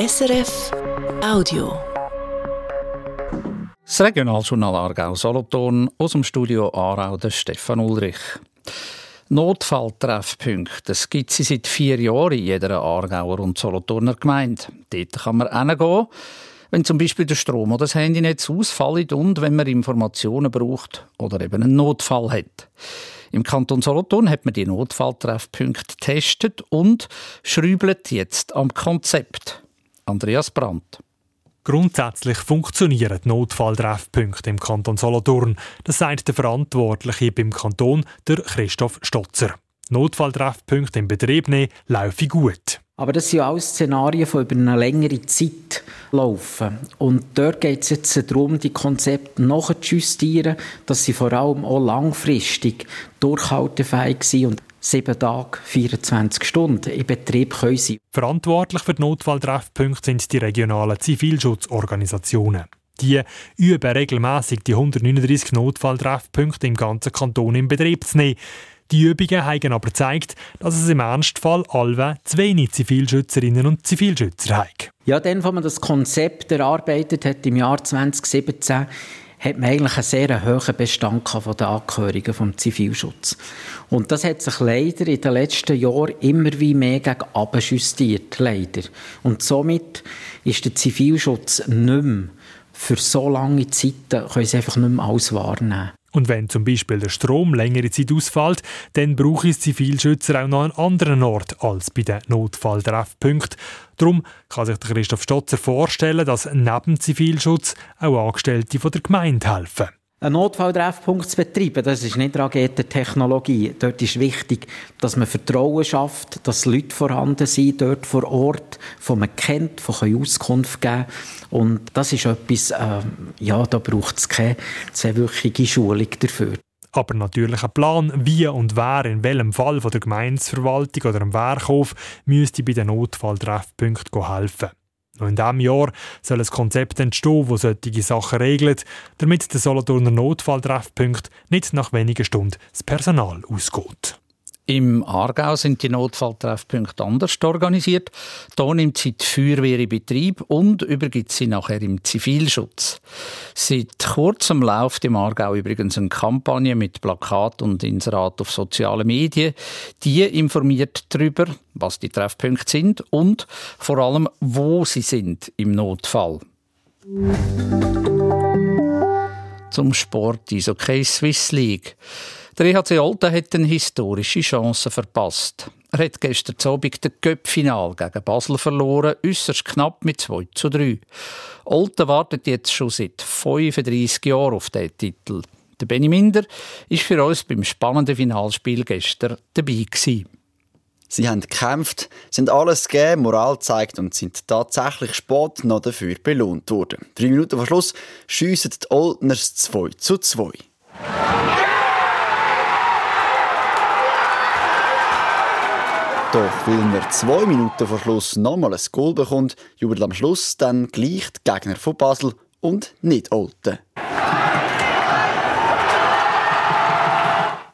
SRF Audio. Das Regionaljournal Aargau Solothurn aus dem Studio Aarau der Stefan Ulrich. Notfalltreffpunkte, das gibt es seit vier Jahren in jeder Aargauer und Solothurner Gemeinde. Dort kann man hingehen, wenn zum Beispiel der Strom oder das Handynetz ausfällt und wenn man Informationen braucht oder eben einen Notfall hat. Im Kanton Solothurn hat man die Notfalltreffpunkte getestet und schrübelt jetzt am Konzept. Andreas Brandt. Grundsätzlich funktionieren Notfalltreffpunkte im Kanton Solothurn. Das sagt der Verantwortliche beim Kanton, der Christoph Stotzer. Notfalltreffpunkte im Betrieb nehmen laufen gut. Aber das sind alles Szenarien, die über eine längere Zeit laufen. Und dort geht es jetzt darum, die Konzepte noch zu justieren, dass sie vor allem auch langfristig durchhaltefähig sind und sieben Tage, 24 Stunden in Betrieb können sein. Verantwortlich für die Notfalltreffpunkte sind die regionalen Zivilschutzorganisationen. Die üben regelmäßig die 139 Notfalltreffpunkte im ganzen Kanton in Betrieb zu nehmen. Die Übungen haben aber gezeigt, dass es im Ernstfall allwe zu wenig Zivilschützerinnen und Zivilschützer hat. Ja, dann, als man das Konzept erarbeitet hat im Jahr 2017, hat man eigentlich einen sehr hohen Bestand von den Angehörigen vom Zivilschutz. Und das hat sich leider in den letzten Jahren immer wie mehr gegen justiert, leider. Und somit ist der Zivilschutz nicht mehr für so lange Zeiten, können sie einfach nicht mehr alles wahrnehmen. Und wenn zum Beispiel der Strom längere Zeit ausfällt, dann braucht es Zivilschützer auch noch einen anderen Ort als bei den Notfalltreffpunkten. Darum kann sich Christoph Stotzer vorstellen, dass neben Zivilschutz auch Angestellte von der Gemeinde helfen. Ein Notfalltreffpunkt zu betreiben, das ist nicht Raketentechnologie. Dort ist wichtig, dass man Vertrauen schafft, dass Leute vorhanden sind dort vor Ort, von man kennt, von Auskunft geben Und das ist etwas, äh, ja, da braucht es keine zweiwöchige Schulung dafür. Aber natürlich ein Plan, wie und wer in welchem Fall von der Gemeinsverwaltung oder dem Werkhof müsste bei den Notfalltreffpunkten helfen. Noch in diesem Jahr soll ein Konzept entstehen, das solche Sachen regelt, damit der Solothurner Notfalltreffpunkt nicht nach wenigen Stunden das Personal ausgeht. Im Aargau sind die Notfalltreffpunkte anders organisiert. Hier nimmt sie die Feuerwehr in Betrieb und übergibt sie nachher im Zivilschutz. Seit kurzem läuft im Aargau übrigens eine Kampagne mit Plakat und Inserat auf sozialen Medien. Die informiert darüber, was die Treffpunkte sind und vor allem, wo sie sind im Notfall. Zum Sport Eishockey Swiss League. Der EHC Olten hat eine historische Chance verpasst. Er hat gestern Abend das Göppfinal gegen Basel verloren, äußerst knapp mit 2 zu 3. Olten wartet jetzt schon seit 35 Jahren auf diesen Titel. Der Benny Minder war für uns beim spannenden Finalspiel gestern dabei. Gewesen. Sie haben gekämpft, sind alles gegeben, Moral gezeigt und sind tatsächlich spät noch dafür belohnt worden. Drei Minuten vor Schluss schiessen die Oldners 2 zu 2. Doch weil wir zwei Minuten vor Schluss nochmal ein Goal bekommt, jubelt am Schluss dann gleich die Gegner von Basel und nicht Olten.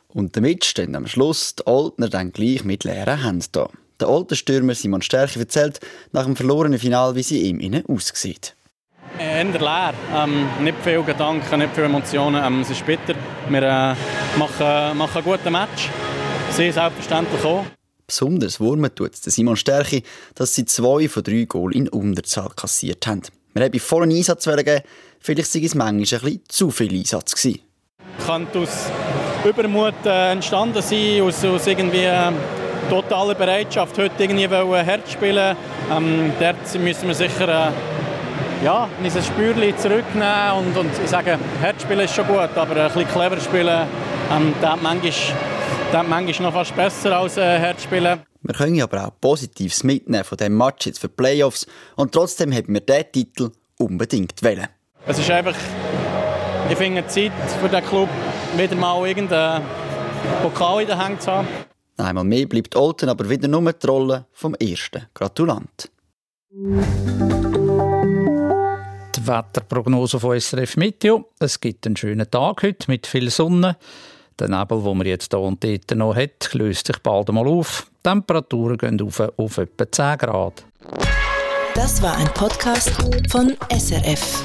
Und damit stehen am Schluss die Oltner dann gleich mit leeren Händen da. Der alte Stürmer Simon Stärke erzählt nach dem verlorenen Final, wie sie ihm innen aussieht. Eher leer. Ähm, nicht viele Gedanken, nicht viele Emotionen. Ähm, es ist bitter. Wir äh, machen, machen einen guten Match. Sie selbstverständlich auch. Besonders wurmen tut es Simon Stärke, dass sie zwei von drei Goal in Unterzahl kassiert haben. Wir haben vollen Einsatz geben, vielleicht sei es manchmal ein zu viel Einsatz gewesen. Kann aus Übermut äh, entstanden sein, aus, aus irgendwie äh, totaler Bereitschaft, heute irgendwie Herz spielen. Ähm, dort müssen wir sicher äh, ja, unser Spürchen zurücknehmen und, und ich sage, Herz spielen ist schon gut, aber ein bisschen clever spielen, ähm, das manchmal das ist manchmal noch fast besser als äh, Herzspielen. Wir können aber auch Positives mitnehmen von diesem Match jetzt für die Playoffs und trotzdem haben wir diesen Titel unbedingt wählen. Es ist einfach, ich finde, Zeit für den Club wieder mal irgendeinen Pokal in der Hand zu haben. Einmal mehr bleibt Olten aber wieder nur die Rolle vom ersten Gratulant. Die Wetterprognose von SRF Meteo. Es gibt einen schönen Tag heute mit viel Sonne. Der Nebel, den man jetzt hier und dort noch hat, löst sich bald einmal auf. Die Temperaturen gehen auf, auf etwa 10 Grad. Das war ein Podcast von SRF.